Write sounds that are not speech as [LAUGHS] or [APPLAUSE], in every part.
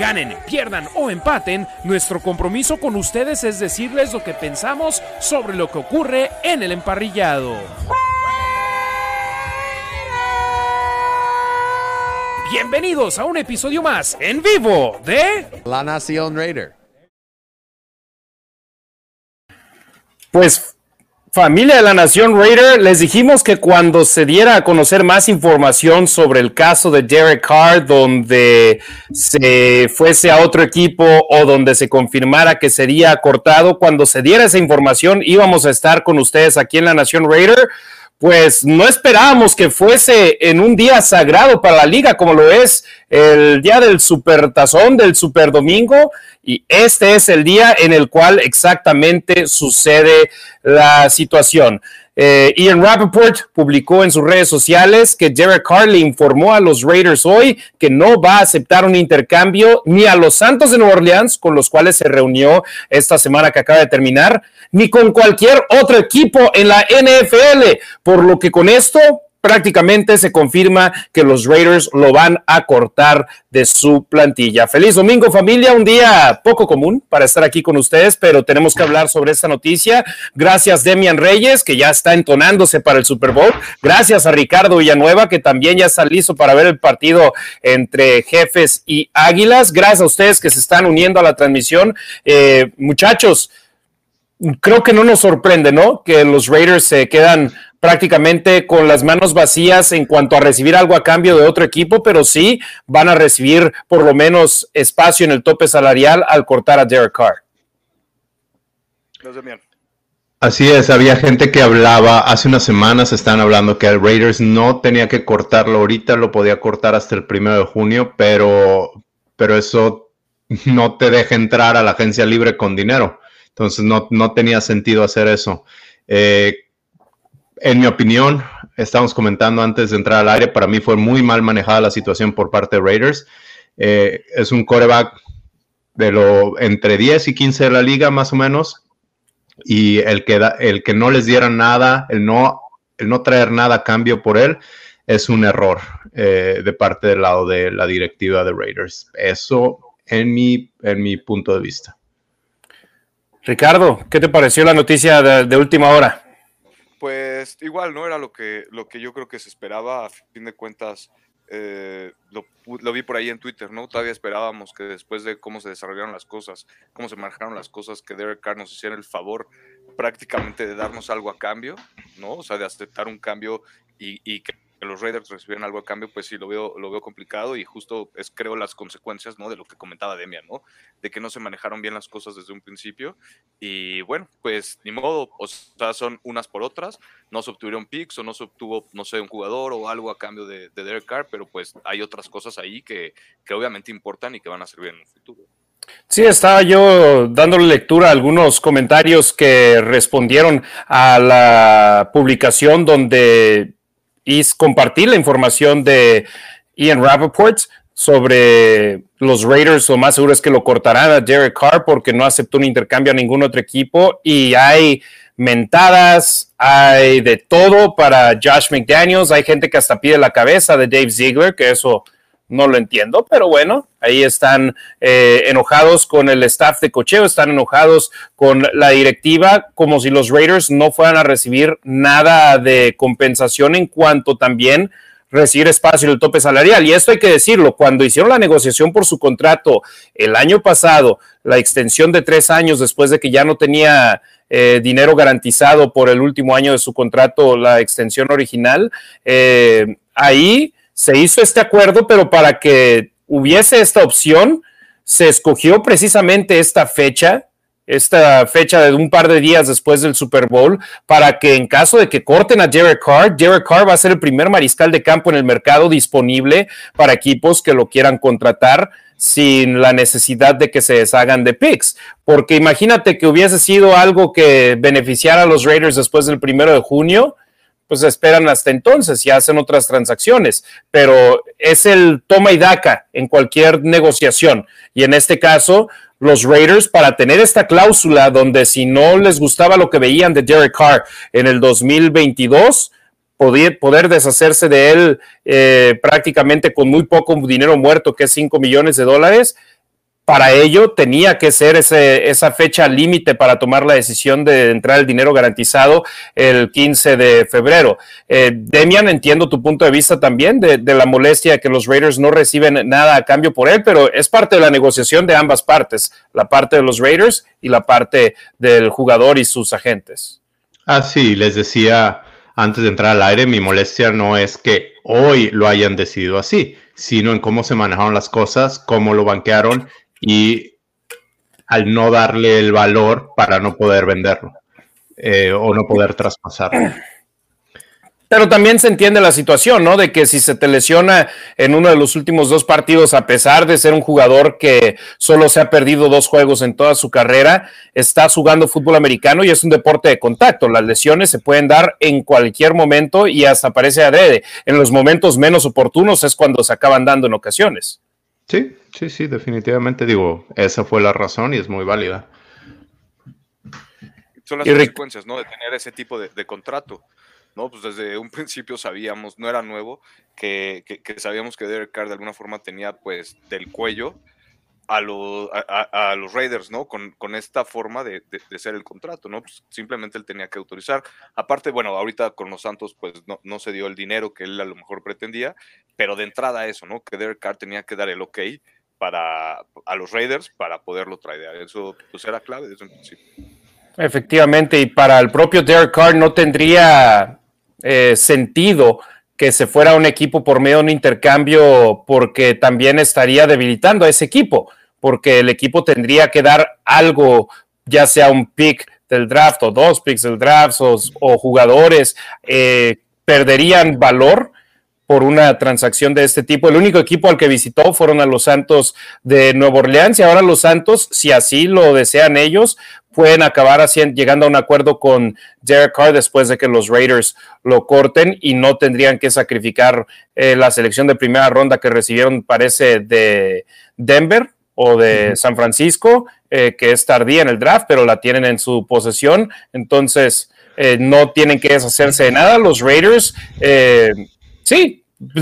Ganen, pierdan o empaten, nuestro compromiso con ustedes es decirles lo que pensamos sobre lo que ocurre en el emparrillado. Bienvenidos a un episodio más en vivo de La Nación Raider. Pues Familia de la Nación Raider, les dijimos que cuando se diera a conocer más información sobre el caso de Derek Carr, donde se fuese a otro equipo o donde se confirmara que sería cortado, cuando se diera esa información íbamos a estar con ustedes aquí en la Nación Raider pues no esperábamos que fuese en un día sagrado para la liga como lo es el día del supertazón, del super domingo, y este es el día en el cual exactamente sucede la situación. Eh, Ian Rappaport publicó en sus redes sociales que Derek Carr le informó a los Raiders hoy que no va a aceptar un intercambio ni a los Santos de Nueva Orleans, con los cuales se reunió esta semana que acaba de terminar, ni con cualquier otro equipo en la NFL, por lo que con esto prácticamente se confirma que los Raiders lo van a cortar de su plantilla. Feliz domingo familia, un día poco común para estar aquí con ustedes, pero tenemos que hablar sobre esta noticia. Gracias Demian Reyes, que ya está entonándose para el Super Bowl. Gracias a Ricardo Villanueva, que también ya está listo para ver el partido entre jefes y águilas. Gracias a ustedes que se están uniendo a la transmisión. Eh, muchachos, creo que no nos sorprende, ¿no? Que los Raiders se quedan prácticamente con las manos vacías en cuanto a recibir algo a cambio de otro equipo, pero sí van a recibir por lo menos espacio en el tope salarial al cortar a Derek Carr. Así es, había gente que hablaba, hace unas semanas estaban hablando que el Raiders no tenía que cortarlo ahorita, lo podía cortar hasta el primero de junio, pero, pero eso no te deja entrar a la agencia libre con dinero. Entonces no, no tenía sentido hacer eso. Eh, en mi opinión, estamos comentando antes de entrar al aire, para mí fue muy mal manejada la situación por parte de Raiders. Eh, es un coreback de lo entre 10 y 15 de la liga, más o menos. Y el que, el que no les diera nada, el no, el no traer nada a cambio por él, es un error eh, de parte del lado de la directiva de Raiders. Eso en mi, en mi punto de vista. Ricardo, ¿qué te pareció la noticia de última hora? Pues igual, ¿no? Era lo que, lo que yo creo que se esperaba, a fin de cuentas, eh, lo, lo, vi por ahí en Twitter, ¿no? Todavía esperábamos que después de cómo se desarrollaron las cosas, cómo se manejaron las cosas, que Derek Carr nos hiciera el favor prácticamente de darnos algo a cambio, ¿no? O sea, de aceptar un cambio y, y que que los Raiders recibieran algo a cambio, pues sí, lo veo, lo veo complicado y justo es, creo, las consecuencias, ¿no? De lo que comentaba Demian, ¿no? De que no se manejaron bien las cosas desde un principio y bueno, pues ni modo, o sea, son unas por otras, no se obtuvieron picks o no se obtuvo, no sé, un jugador o algo a cambio de, de Derek Carr, pero pues hay otras cosas ahí que, que obviamente importan y que van a servir en un futuro. Sí, estaba yo dándole lectura a algunos comentarios que respondieron a la publicación donde y compartir la información de Ian Rappaport sobre los Raiders. Lo más seguro es que lo cortarán a Derek Carr porque no aceptó un intercambio a ningún otro equipo. Y hay mentadas, hay de todo para Josh McDaniels. Hay gente que hasta pide la cabeza de Dave Ziegler, que eso no lo entiendo, pero bueno, ahí están eh, enojados con el staff de cocheo, están enojados con la directiva, como si los Raiders no fueran a recibir nada de compensación en cuanto también recibir espacio en el tope salarial. Y esto hay que decirlo, cuando hicieron la negociación por su contrato el año pasado, la extensión de tres años después de que ya no tenía eh, dinero garantizado por el último año de su contrato, la extensión original, eh, ahí se hizo este acuerdo, pero para que hubiese esta opción, se escogió precisamente esta fecha, esta fecha de un par de días después del Super Bowl, para que en caso de que corten a Derek Carr, Derek Carr va a ser el primer mariscal de campo en el mercado disponible para equipos que lo quieran contratar sin la necesidad de que se deshagan de picks. Porque imagínate que hubiese sido algo que beneficiara a los Raiders después del primero de junio, pues esperan hasta entonces y hacen otras transacciones. Pero es el toma y daca en cualquier negociación. Y en este caso, los Raiders para tener esta cláusula donde si no les gustaba lo que veían de Derek Carr en el 2022, poder, poder deshacerse de él eh, prácticamente con muy poco dinero muerto, que es 5 millones de dólares, para ello tenía que ser esa fecha límite para tomar la decisión de entrar el dinero garantizado el 15 de febrero. Eh, Demian, entiendo tu punto de vista también de, la molestia de que los Raiders no reciben nada a cambio por él, pero es parte de la negociación de ambas partes, la parte de los Raiders y la parte del jugador y sus agentes. Ah, sí, les decía antes de entrar al aire, mi molestia no es que hoy lo hayan decidido así, sino en cómo se manejaron las cosas, cómo lo banquearon y al no darle el valor para no poder venderlo eh, o no poder traspasarlo. Pero también se entiende la situación, ¿no? De que si se te lesiona en uno de los últimos dos partidos, a pesar de ser un jugador que solo se ha perdido dos juegos en toda su carrera, está jugando fútbol americano y es un deporte de contacto. Las lesiones se pueden dar en cualquier momento y hasta parece adrede. En los momentos menos oportunos es cuando se acaban dando en ocasiones. Sí, sí, sí, definitivamente digo, esa fue la razón y es muy válida. Son las consecuencias, ¿no? De tener ese tipo de, contrato. ¿no? Pues desde un principio sabíamos, no era nuevo, que, que, sabíamos que Derek Carr de alguna forma tenía pues del cuello a, los Raiders, ¿no? Con, esta forma de, ser el contrato, ¿no? Pues simplemente él tenía que autorizar. Aparte, bueno, ahorita con los Santos, pues no, se dio el dinero que él a lo mejor pretendía, pero de entrada eso, ¿no? Que Derek Carr tenía que dar el ok para, a los Raiders para poderlo traer. Eso pues era clave desde principio. Efectivamente, y para el propio Derek Carr no tendría eh, sentido que se fuera un equipo por medio de un intercambio porque también estaría debilitando a ese equipo porque el equipo tendría que dar algo, ya sea un pick del draft o dos picks del draft o, jugadores, eh, perderían valor por una transacción de este tipo. El único equipo al que visitó fueron a los Santos de Nueva Orleans y ahora los Santos, si así lo desean ellos, pueden acabar llegando a un acuerdo con Derek Carr después de que los Raiders lo corten y no tendrían que sacrificar eh, la selección de primera ronda que recibieron, parece, de Denver o de San Francisco, eh, que es tardía en el draft, pero la tienen en su posesión. Entonces, eh, no tienen que deshacerse de nada. Los Raiders, eh, sí,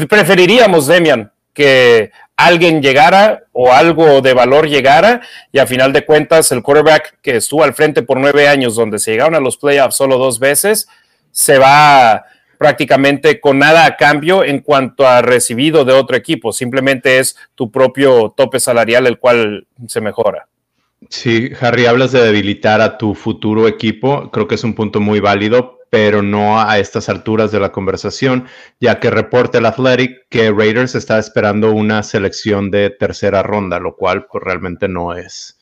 preferiríamos, Demian, que alguien llegara o algo de valor llegara y a final de cuentas el quarterback que estuvo al frente por nueve años, donde se llegaron a los playoffs solo dos veces, se va prácticamente con nada a cambio en cuanto a recibido de otro equipo. Simplemente es tu propio tope salarial el cual se mejora. Sí, Harry, hablas de debilitar a tu futuro equipo. Creo que es un punto muy válido, pero no a estas alturas de la conversación, ya que reporta el Athletic que Raiders está esperando una selección de tercera ronda, lo cual pues, realmente no es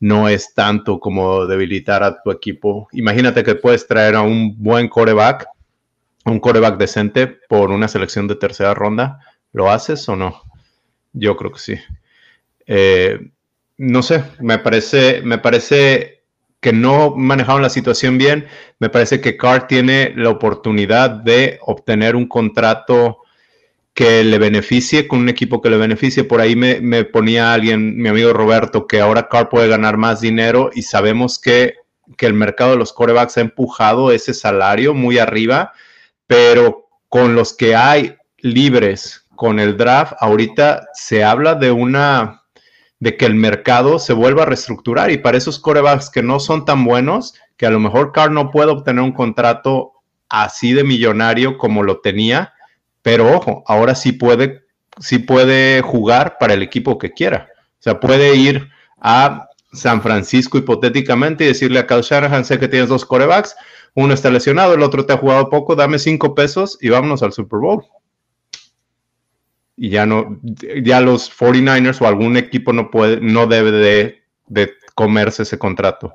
no es tanto como debilitar a tu equipo. Imagínate que puedes traer a un buen coreback un coreback decente por una selección de tercera ronda, ¿lo haces o no? Yo creo que sí. Eh, no sé, me parece, me parece que no manejaron la situación bien. Me parece que Carr tiene la oportunidad de obtener un contrato que le beneficie, con un equipo que le beneficie. Por ahí me, me ponía alguien, mi amigo Roberto, que ahora Carr puede ganar más dinero y sabemos que, que el mercado de los corebacks ha empujado ese salario muy arriba pero con los que hay libres con el draft, ahorita se habla de una de que el mercado se vuelva a reestructurar y para esos corebacks que no son tan buenos, que a lo mejor Carr no puede obtener un contrato así de millonario como lo tenía, pero ojo, ahora sí puede, sí puede jugar para el equipo que quiera. O sea, puede ir a San Francisco hipotéticamente y decirle a Kyle Shanahan, sé que tienes dos corebacks, uno está lesionado, el otro te ha jugado poco, dame cinco pesos y vámonos al Super Bowl. Y ya no, ya los 49ers o algún equipo no puede, no debe de, de comerse ese contrato.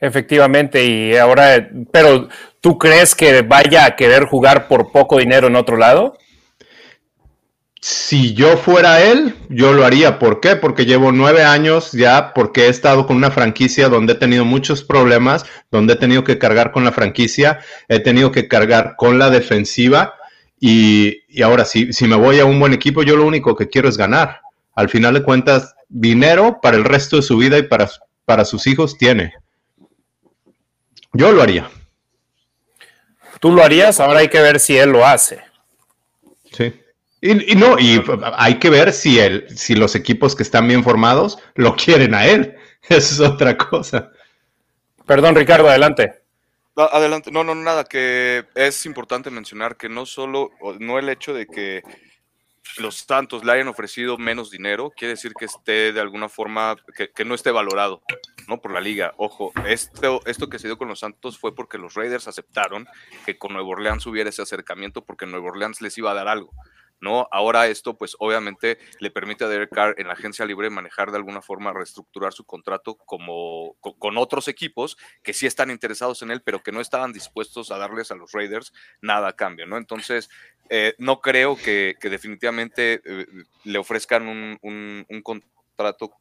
Efectivamente, y ahora, pero ¿tú crees que vaya a querer jugar por poco dinero en otro lado? si yo fuera él, yo lo haría. ¿Por qué? Porque llevo nueve años ya, porque he estado con una franquicia donde he tenido muchos problemas, donde he tenido que cargar con la franquicia, he tenido que cargar con la defensiva. Y, ahora, si, si me voy a un buen equipo, yo lo único que quiero es ganar. Al final de cuentas, dinero para el resto de su vida y para, para sus hijos tiene. Yo lo haría. Tú lo harías, ahora hay que ver si él lo hace. Sí. Y, no, y hay que ver si, el, si los equipos que están bien formados lo quieren a él. [LAUGHS] Eso es otra cosa. Perdón, Ricardo, adelante. Adelante, no, no, nada, que es importante mencionar que no solo, no el hecho de que los Santos le hayan ofrecido menos dinero, quiere decir que esté de alguna forma, que, que, no esté valorado, ¿no? Por la liga. Ojo, esto, esto que se dio con los Santos fue porque los Raiders aceptaron que con Nuevo Orleans hubiera ese acercamiento porque Nuevo Orleans les iba a dar algo. ¿No? Ahora esto, pues obviamente le permite a Derek Carr en la agencia libre manejar de alguna forma, reestructurar su contrato como con, otros equipos que sí están interesados en él, pero que no estaban dispuestos a darles a los Raiders nada a cambio, ¿no? Entonces, eh, no creo que, definitivamente eh, le ofrezcan un, un contrato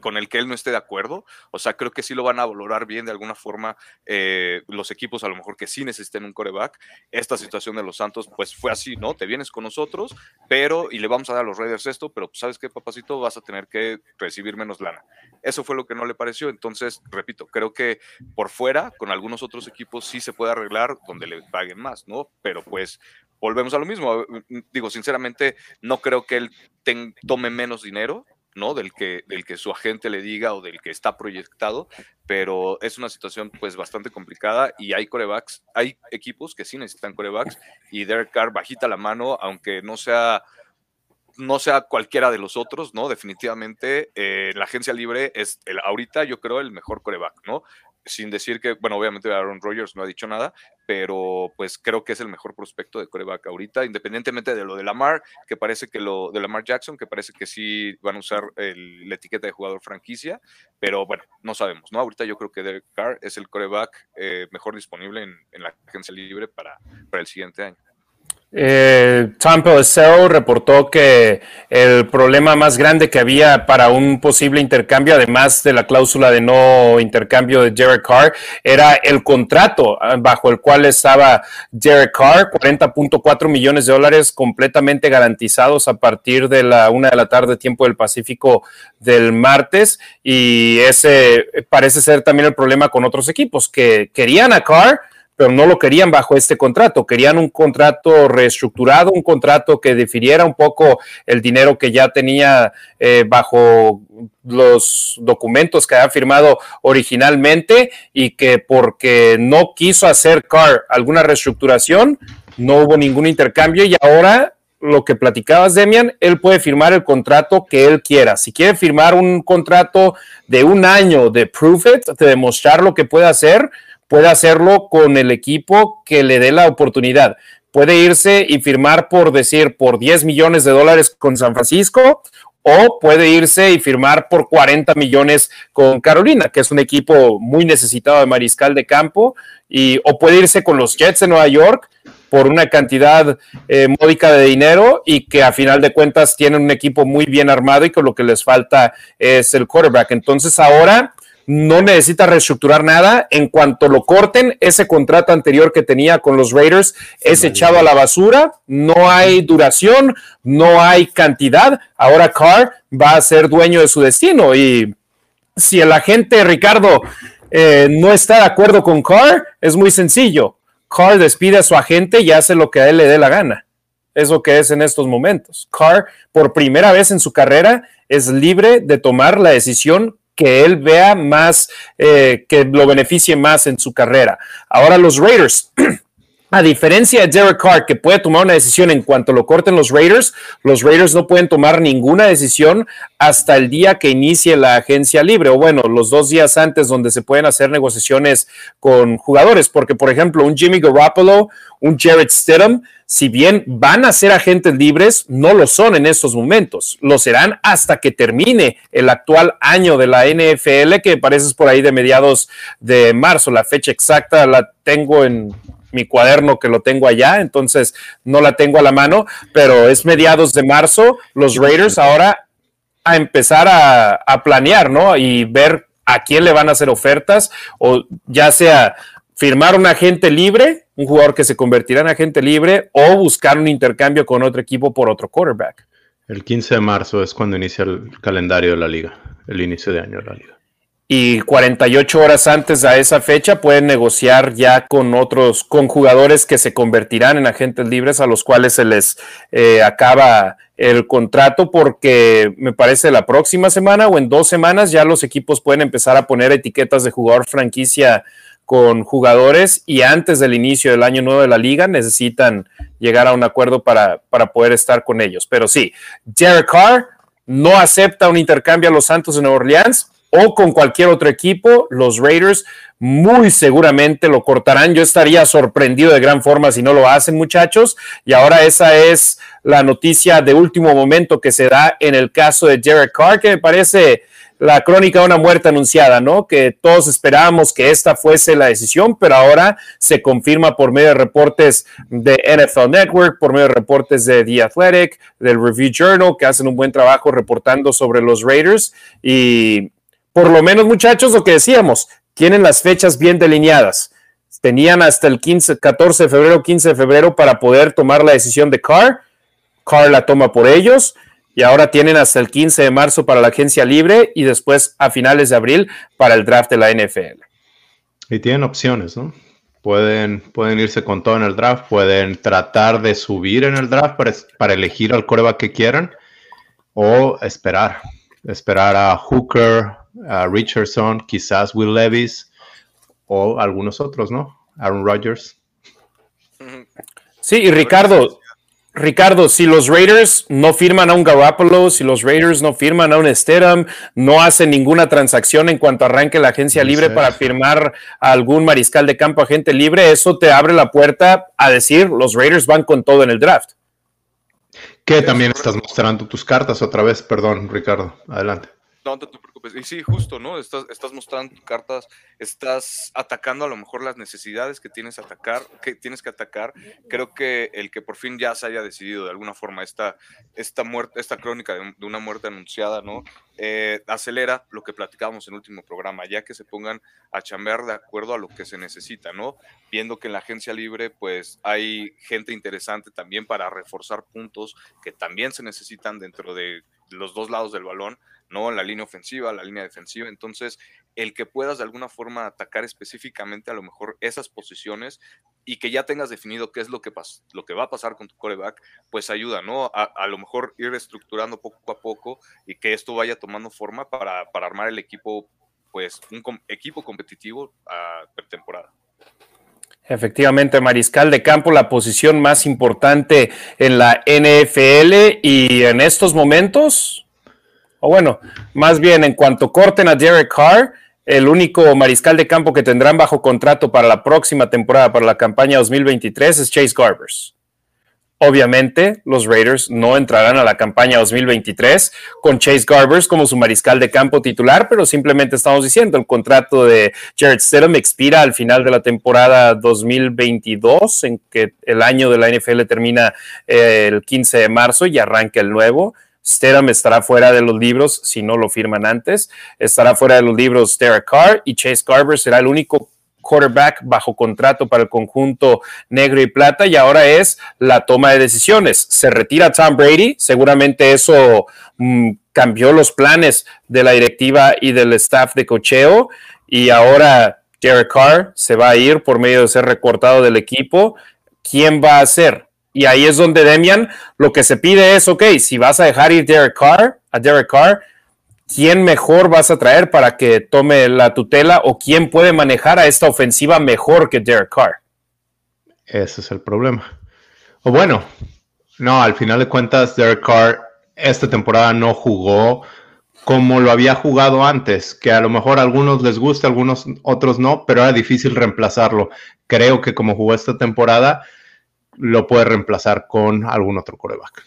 con el que él no esté de acuerdo. O sea, creo que sí lo van a valorar bien de alguna forma eh, los equipos, a lo mejor que sí necesiten un coreback. Esta situación de los Santos, pues fue así, ¿no? Te vienes con nosotros, pero, y le vamos a dar a los Raiders esto, pero pues, ¿sabes qué, papacito? Vas a tener que recibir menos lana. Eso fue lo que no le pareció. Entonces, repito, creo que por fuera, con algunos otros equipos, sí se puede arreglar donde le paguen más, ¿no? Pero pues volvemos a lo mismo. Digo, sinceramente, no creo que él tome menos dinero ¿no? Del que, del que su agente le diga o del que está proyectado, pero es una situación pues bastante complicada y hay corebacks, hay equipos que sí necesitan corebacks y Derek Carr bajita la mano, aunque no sea no sea cualquiera de los otros, ¿no? Definitivamente eh, la agencia libre es el, ahorita yo creo el mejor coreback, ¿no? Sin decir que, bueno, obviamente Aaron Rodgers no ha dicho nada, pero pues creo que es el mejor prospecto de coreback ahorita, independientemente de lo de Lamar, que parece que lo de Lamar Jackson, que parece que sí van a usar la etiqueta de jugador franquicia, pero bueno, no sabemos, ¿no? Ahorita yo creo que Derek Carr es el coreback eh, mejor disponible en, en, la agencia libre para, para el siguiente año. Eh, Tom reportó que el problema más grande que había para un posible intercambio, además de la cláusula de no intercambio de Derek Carr, era el contrato ah, bajo el cual estaba Derek Carr, 40.4 millones de dólares completamente garantizados a partir de la una de la tarde, tiempo del Pacífico del martes. Y ese parece ser también el problema con otros equipos que querían a Carr pero no lo querían bajo este contrato, querían un contrato reestructurado, un contrato que definiera un poco el dinero que ya tenía eh, bajo los documentos que había firmado originalmente y que porque no quiso hacer Carr alguna reestructuración, no hubo ningún intercambio y ahora lo que platicabas, Demian, él puede firmar el contrato que él quiera. Si quiere firmar un contrato de un año de proof it, de demostrar lo que puede hacer, puede hacerlo con el equipo que le dé la oportunidad. Puede irse y firmar por decir por 10 millones de dólares con San Francisco o puede irse y firmar por 40 millones con Carolina, que es un equipo muy necesitado de mariscal de campo, y, o puede irse con los Jets de Nueva York por una cantidad eh, módica de dinero y que a final de cuentas tienen un equipo muy bien armado y que lo que les falta es el quarterback. Entonces ahora no necesita reestructurar nada. En cuanto lo corten, ese contrato anterior que tenía con los Raiders es echado a la basura. No hay duración, no hay cantidad. Ahora Carr va a ser dueño de su destino. Y si el agente Ricardo eh, no está de acuerdo con Carr, es muy sencillo. Carr despide a su agente y hace lo que a él le dé la gana. Es lo que es en estos momentos. Carr, por primera vez en su carrera, es libre de tomar la decisión que él vea más, eh, que lo beneficie más en su carrera. Ahora los Raiders. [CLEARS THROAT] A diferencia de Derek Carr, que puede tomar una decisión en cuanto lo corten los Raiders, los Raiders no pueden tomar ninguna decisión hasta el día que inicie la agencia libre, o bueno, los dos días antes donde se pueden hacer negociaciones con jugadores, porque por ejemplo, un Jimmy Garoppolo, un Jared Stidham, si bien van a ser agentes libres, no lo son en estos momentos. Lo serán hasta que termine el actual año de la NFL, que parece por ahí de mediados de marzo. La fecha exacta la tengo en mi cuaderno que lo tengo allá, entonces no la tengo a la mano, pero es mediados de marzo, los Raiders ahora a empezar a, planear, ¿no? Y ver a quién le van a hacer ofertas, o ya sea firmar un agente libre, un jugador que se convertirá en agente libre, o buscar un intercambio con otro equipo por otro quarterback. El 15 de marzo es cuando inicia el calendario de la liga, el inicio de año de la liga y 48 horas antes a esa fecha pueden negociar ya con otros, con jugadores que se convertirán en agentes libres a los cuales se les eh, acaba el contrato porque me parece la próxima semana o en dos semanas ya los equipos pueden empezar a poner etiquetas de jugador franquicia con jugadores y antes del inicio del año nuevo de la liga necesitan llegar a un acuerdo para, para poder estar con ellos. Pero sí, Derek Carr no acepta un intercambio a los Santos de Nueva Orleans o con cualquier otro equipo, los Raiders muy seguramente lo cortarán. Yo estaría sorprendido de gran forma si no lo hacen, muchachos. Y ahora esa es la noticia de último momento que se da en el caso de Derek Carr, que me parece la crónica de una muerte anunciada, ¿no? Que todos esperábamos que esta fuese la decisión, pero ahora se confirma por medio de reportes de NFL Network, por medio de reportes de The Athletic, del Review Journal, que hacen un buen trabajo reportando sobre los Raiders. Y por lo menos, muchachos, lo que decíamos, tienen las fechas bien delineadas. Tenían hasta el 15, 14 de febrero, 15 de febrero para poder tomar la decisión de Carr. Carr la toma por ellos y ahora tienen hasta el 15 de marzo para la agencia libre y después a finales de abril para el draft de la NFL. Y tienen opciones, ¿no? Pueden, pueden irse con todo en el draft, pueden tratar de subir en el draft para, para elegir al coreback que quieran o esperar, esperar a Hooker, Richardson, quizás Will Levis o algunos otros, ¿no? Aaron Rodgers. Sí, y Ricardo, Ricardo, si los Raiders no firman a un Garoppolo, si los Raiders no firman a un Stedham, no hacen ninguna transacción en cuanto arranque la agencia libre para firmar a algún mariscal de campo agente libre, eso te abre la puerta a decir los Raiders van con todo en el draft. Que también estás mostrando tus cartas otra vez, perdón, Ricardo, adelante. No, te preocupes. Y sí, justo, ¿no? Estás, estás mostrando cartas, estás atacando a lo mejor las necesidades que tienes, atacar, que tienes que atacar. Creo que el que por fin ya se haya decidido de alguna forma esta, esta, muerte, esta crónica de, una muerte anunciada, ¿no? Eh, acelera lo que platicábamos en el último programa, ya que se pongan a chambear de acuerdo a lo que se necesita, ¿no? Viendo que en la agencia libre, pues hay gente interesante también para reforzar puntos que también se necesitan dentro de los dos lados del balón ¿no? La línea ofensiva, la línea defensiva. Entonces, el que puedas de alguna forma atacar específicamente a lo mejor esas posiciones y que ya tengas definido qué es lo que, lo que va a pasar con tu coreback, pues ayuda, ¿no? A, lo mejor ir estructurando poco a poco y que esto vaya tomando forma para, armar el equipo, pues un equipo competitivo a pretemporada. Efectivamente, mariscal de campo, la posición más importante en la NFL y en estos momentos, o bueno, más bien en cuanto corten a Derek Carr, el único mariscal de campo que tendrán bajo contrato para la próxima temporada, para la campaña 2023, es Chase Garbers. Obviamente, los Raiders no entrarán a la campaña 2023 con Chase Garbers como su mariscal de campo titular, pero simplemente estamos diciendo, el contrato de Jared Stidham expira al final de la temporada 2022, en que el año de la NFL termina eh, el 15 de marzo y arranca el nuevo. Stedham estará fuera de los libros si no lo firman antes. Estará fuera de los libros Derek Carr y Chase Garber será el único quarterback bajo contrato para el conjunto negro y plata y ahora es la toma de decisiones. Se retira Tom Brady, seguramente eso mm, cambió los planes de la directiva y del staff de cocheo y ahora Derek Carr se va a ir por medio de ser recortado del equipo. ¿Quién va a ser? Y ahí es donde Demian lo que se pide es, ok, si vas a dejar ir Derek Carr, a Derek Carr, ¿quién mejor vas a traer para que tome la tutela o quién puede manejar a esta ofensiva mejor que Derek Carr? Ese es el problema. O bueno, no, al final de cuentas, Derek Carr esta temporada no jugó como lo había jugado antes, que a lo mejor a algunos les gusta, a algunos otros no, pero era difícil reemplazarlo. Creo que como jugó esta temporada, lo puede reemplazar con algún otro coreback.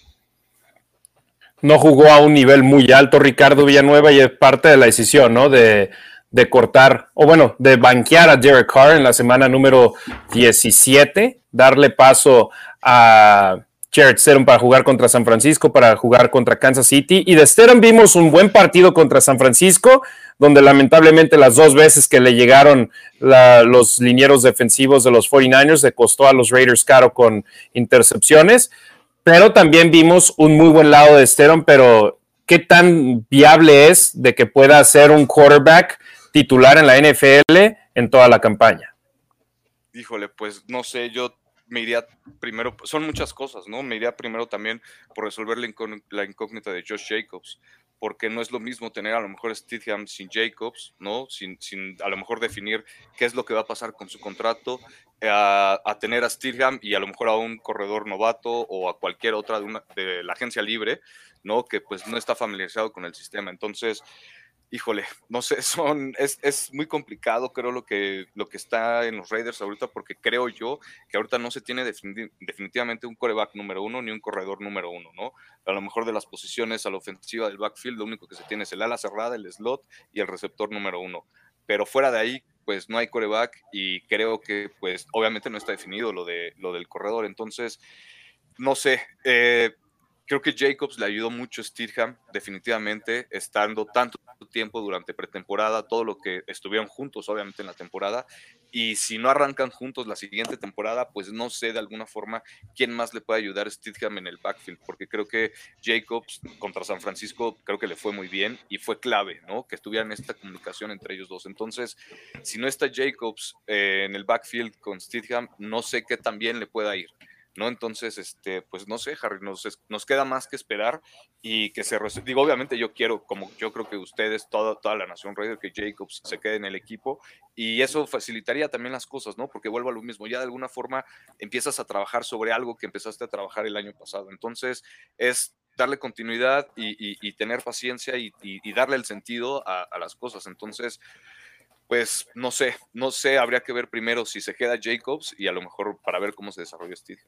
No jugó a un nivel muy alto Ricardo Villanueva y es parte de la decisión, ¿no? De, de cortar, o bueno, de banquear a Derek Carr en la semana número 17, darle paso a Jared Stidham para jugar contra San Francisco, para jugar contra Kansas City. Y de Stidham vimos un buen partido contra San Francisco, donde lamentablemente las dos veces que le llegaron los linieros defensivos de los 49ers le costó a los Raiders caro con intercepciones. Pero también vimos un muy buen lado de Stidham, pero ¿qué tan viable es de que pueda ser un quarterback titular en la NFL en toda la campaña? Híjole, pues no sé, yo me iría primero, son muchas cosas, ¿no? Me iría primero también por resolver la, incógnita de Josh Jacobs, porque no es lo mismo tener a lo mejor Stidham sin Jacobs, ¿no? Sin, sin a lo mejor definir qué es lo que va a pasar con su contrato, a, tener a Stidham y a lo mejor a un corredor novato o a cualquier otra de, de la agencia libre, ¿no? Que pues no está familiarizado con el sistema. Entonces, híjole, no sé, [LAUGHS] son, es, es, muy complicado, creo, lo que, lo que está en los Raiders ahorita, porque creo yo que ahorita no se tiene definitivamente un coreback número uno ni un corredor número uno, ¿no? A lo mejor de las posiciones a la ofensiva del backfield, lo único que se tiene es el ala cerrada, el slot y el receptor número uno. Pero fuera de ahí, pues no hay coreback y creo que, pues, obviamente no está definido lo, de, lo del corredor. Entonces, no sé, eh, Creo que Jacobs le ayudó mucho a Steedham, definitivamente, estando tanto tiempo durante pretemporada, todo lo que estuvieron juntos, obviamente, en la temporada. Y si no arrancan juntos la siguiente temporada, pues no sé de alguna forma quién más le puede ayudar a Steedham en el backfield, porque creo que Jacobs contra San Francisco, creo que le fue muy bien y fue clave, ¿no? Que estuvieran esta comunicación entre ellos dos. Entonces, si no está Jacobs eh, en el backfield con Steedham, no sé qué también le pueda ir. ¿No? Entonces, este, pues no sé, Harry, nos, nos queda más que esperar y que se digo, obviamente yo quiero, como yo creo que ustedes, toda, toda la nación Raider, que Jacobs se quede en el equipo y eso facilitaría también las cosas, ¿no? Porque vuelvo a lo mismo, ya de alguna forma empiezas a trabajar sobre algo que empezaste a trabajar el año pasado. Entonces, es darle continuidad y, tener paciencia y, darle el sentido a, a las cosas. Entonces, pues no sé, no sé, habría que ver primero si se queda Jacobs y a lo mejor para ver cómo se desarrolla Steve.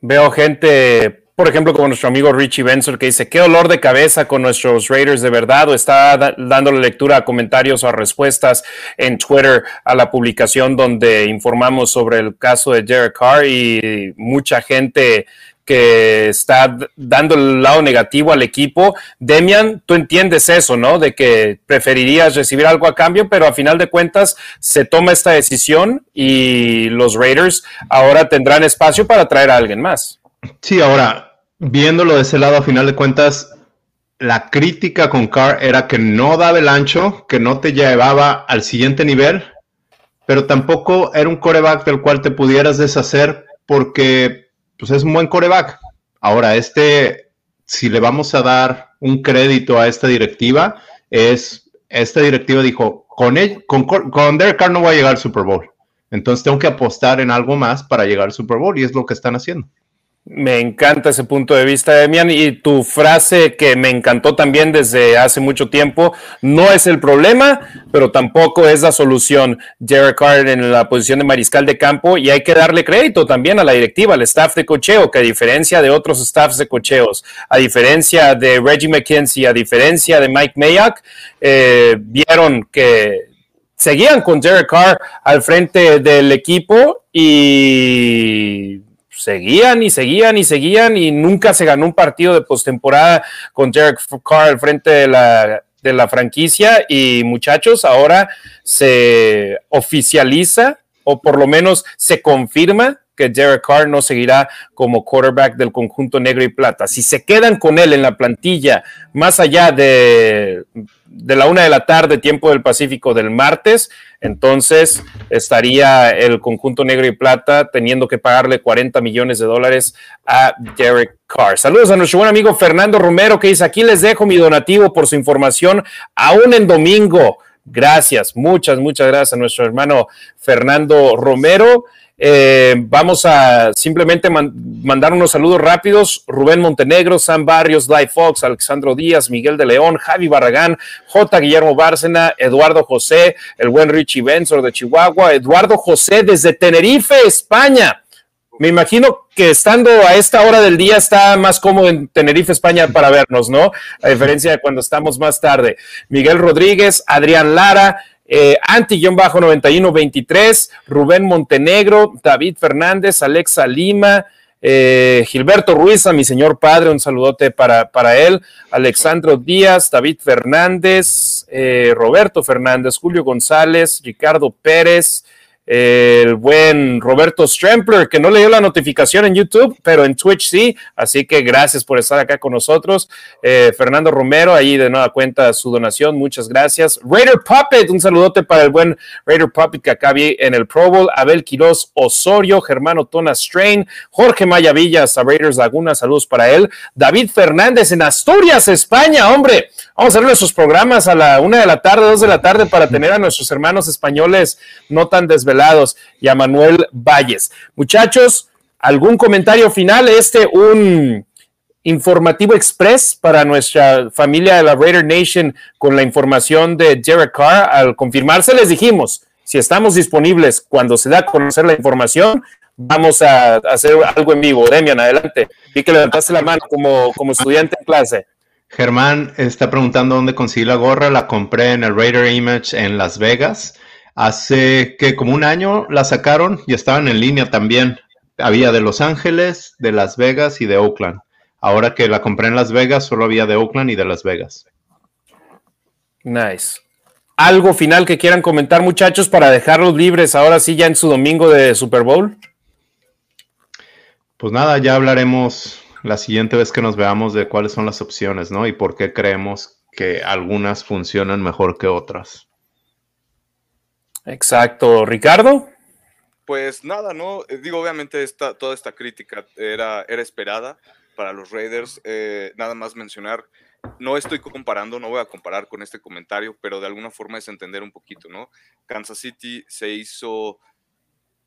Veo gente, por ejemplo, como nuestro amigo Richie Benson, que dice, qué dolor de cabeza con nuestros Raiders de verdad, o está dándole lectura a comentarios o a respuestas en Twitter a la publicación donde informamos sobre el caso de Derek Carr y mucha gente que está dando el lado negativo al equipo. Demian, tú entiendes eso, ¿no? De que preferirías recibir algo a cambio, pero a final de cuentas se toma esta decisión y los Raiders ahora tendrán espacio para traer a alguien más. Sí, ahora, viéndolo de ese lado, a final de cuentas, la crítica con Carr era que no daba el ancho, que no te llevaba al siguiente nivel, pero tampoco era un coreback del cual te pudieras deshacer porque pues es un buen coreback. Ahora, este, si le vamos a dar un crédito a esta directiva, es, esta directiva dijo, con, él, con, con Derek Carr no voy a llegar al Super Bowl. Entonces tengo que apostar en algo más para llegar al Super Bowl y es lo que están haciendo. Me encanta ese punto de vista, Demian, y tu frase que me encantó también desde hace mucho tiempo, no es el problema, pero tampoco es la solución. Derek Carr en la posición de mariscal de campo y hay que darle crédito también a la directiva, al staff de cocheo, que a diferencia de otros staffs de cocheos, a diferencia de Reggie McKenzie, a diferencia de Mike Mayock, eh, vieron que seguían con Derek Carr al frente del equipo y seguían y seguían y seguían y nunca se ganó un partido de postemporada con Derek Carr al frente de la, de la franquicia y muchachos, ahora se oficializa o por lo menos se confirma que Derek Carr no seguirá como quarterback del conjunto negro y plata. Si se quedan con él en la plantilla más allá de, de la una de la tarde, tiempo del Pacífico del martes, entonces estaría el conjunto negro y plata teniendo que pagarle 40 millones de dólares a Derek Carr. Saludos a nuestro buen amigo Fernando Romero que dice, aquí les dejo mi donativo por su información, aún en domingo. Gracias, muchas, muchas gracias a nuestro hermano Fernando Romero. Eh, vamos a simplemente mandar unos saludos rápidos. Rubén Montenegro, Sam Barrios, Live Fox, Alexandro Díaz, Miguel de León, Javi Barragán, J. Guillermo Bárcena, Eduardo José, el buen Richie Benzor de Chihuahua, Eduardo José desde Tenerife, España. me imagino que estando a esta hora del día está más cómodo en Tenerife, España para vernos, ¿no? A diferencia de cuando estamos más tarde. Miguel Rodríguez, Adrián Lara, eh, Anti-9123, Rubén Montenegro, David Fernández, Alexa Lima, eh, Gilberto Ruiz, a mi señor padre, un saludote para, para él, Alexandro Díaz, David Fernández, eh, Roberto Fernández, Julio González, Ricardo Pérez, el buen Roberto Strempler, que no le dio la notificación en YouTube, pero en Twitch sí. Así que gracias por estar acá con nosotros. Eh, Fernando Romero, ahí de nueva cuenta su donación, muchas gracias. Raider Puppet, un saludote para el buen Raider Puppet que acá vi en el Pro Bowl. Abel Quiroz Osorio, Germano Tona Strain, Jorge Maya Villas, a Raiders Laguna, saludos para él. David Fernández en Asturias, España, hombre. Vamos a ver nuestros programas a la una de la tarde, dos de la tarde, para tener a nuestros hermanos españoles no tan desvelados y a Manuel Valles. Muchachos, ¿algún comentario final? Este, un informativo express para nuestra familia de la Raider Nation con la información de Derek Carr. Al confirmarse, les dijimos, si estamos disponibles cuando se da a conocer la información, vamos a hacer algo en vivo. Demian, adelante. Vi que levantaste la mano como, como estudiante en clase. Germán está preguntando dónde conseguí la gorra. La compré en el Raider Image en Las Vegas. Hace que como un año la sacaron y estaban en línea también. Había de Los Ángeles, de Las Vegas y de Oakland. Ahora que la compré en Las Vegas, solo había de Oakland y de Las Vegas. Nice. ¿Algo final que quieran comentar, muchachos, para dejarlos libres ahora sí ya en su domingo de Super Bowl? Pues nada, ya hablaremos la siguiente vez que nos veamos de cuáles son las opciones, ¿no? Y por qué creemos que algunas funcionan mejor que otras. Exacto. Ricardo. Pues nada, ¿no? Eh, digo, obviamente esta, toda esta crítica era, era esperada para los Raiders. Eh, nada más mencionar, no estoy comparando, no voy a comparar con este comentario, pero de alguna forma es entender un poquito, ¿no? Kansas City se hizo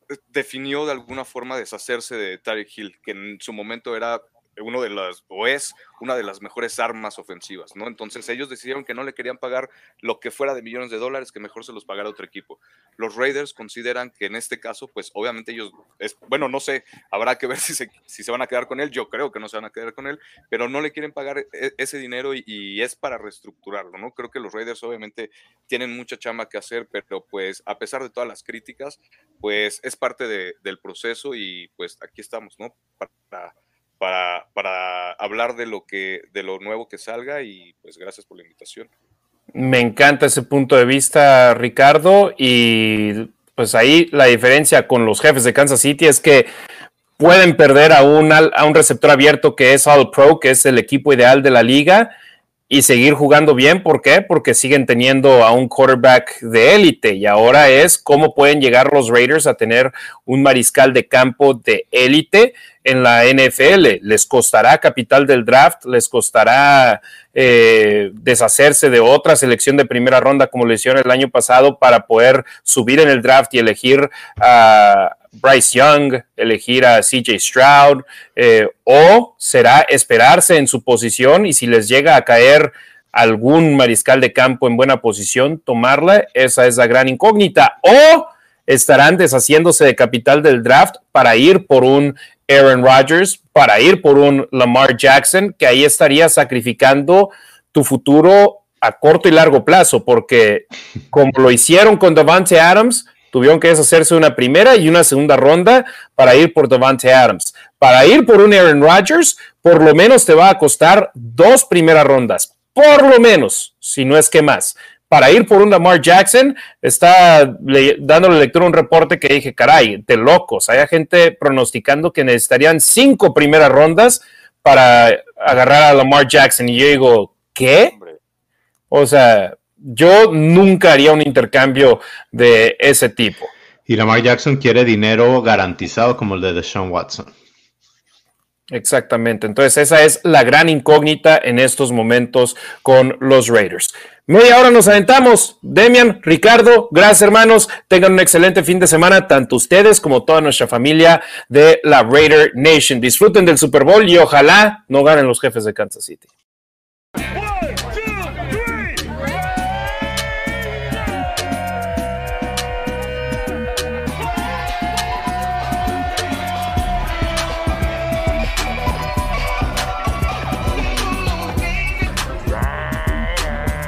eh, definió de alguna forma deshacerse de Tyreek Hill, que en su momento era uno de las, o es una de las mejores armas ofensivas, ¿no? Entonces ellos decidieron que no le querían pagar lo que fuera de millones de dólares, que mejor se los pagara otro equipo. Los Raiders consideran que en este caso, pues obviamente ellos, es, bueno, no sé, habrá que ver [LAUGHS] si se, si se van a quedar con él, yo creo que no se van a quedar con él, pero no le quieren pagar e, ese dinero y, es para reestructurarlo, ¿no? Creo que los Raiders obviamente tienen mucha chamba que hacer, pero pues a pesar de todas las críticas, pues es parte del proceso y pues aquí estamos, ¿no? Para para, para hablar de lo que, de lo nuevo que salga y pues gracias por la invitación. Me encanta ese punto de vista, Ricardo, y pues ahí la diferencia con los jefes de Kansas City es que pueden perder a un, a un receptor abierto que es All Pro, que es el equipo ideal de la liga, y seguir jugando bien. ¿Por qué? Porque siguen teniendo a un quarterback de élite y ahora es cómo pueden llegar los Raiders a tener un mariscal de campo de élite en la NFL. Les costará capital del draft, les costará eh, deshacerse de otra selección de primera ronda como lo hicieron el año pasado para poder subir en el draft y elegir a Bryce Young, elegir a CJ Stroud, eh, o será esperarse en su posición y si les llega a caer algún mariscal de campo en buena posición, tomarla, esa es la gran incógnita, o estarán deshaciéndose de capital del draft para ir por un Aaron Rodgers, para ir por un Lamar Jackson, que ahí estaría sacrificando tu futuro a corto y largo plazo, porque como lo hicieron con Davante Adams, Tuvieron que deshacerse una primera y una segunda ronda para ir por Devante Adams. Para ir por un Aaron Rodgers, por lo menos te va a costar dos primeras rondas. Por lo menos, si no es que más. Para ir por un Lamar Jackson, está dándole lectura a un reporte que dije, caray, de locos. Hay gente pronosticando que necesitarían cinco primeras rondas para agarrar a Lamar Jackson. Y yo digo, ¿qué? O sea, yo nunca haría un intercambio de ese tipo. Y Lamar Jackson quiere dinero garantizado como el de Deshaun Watson. Exactamente. Entonces, esa es la gran incógnita en estos momentos con los Raiders. Media hora nos aventamos. Demian, Ricardo, gracias hermanos. Tengan un excelente fin de semana, tanto ustedes como toda nuestra familia de la Raider Nation. Disfruten del Super Bowl y ojalá no ganen los jefes de Kansas City.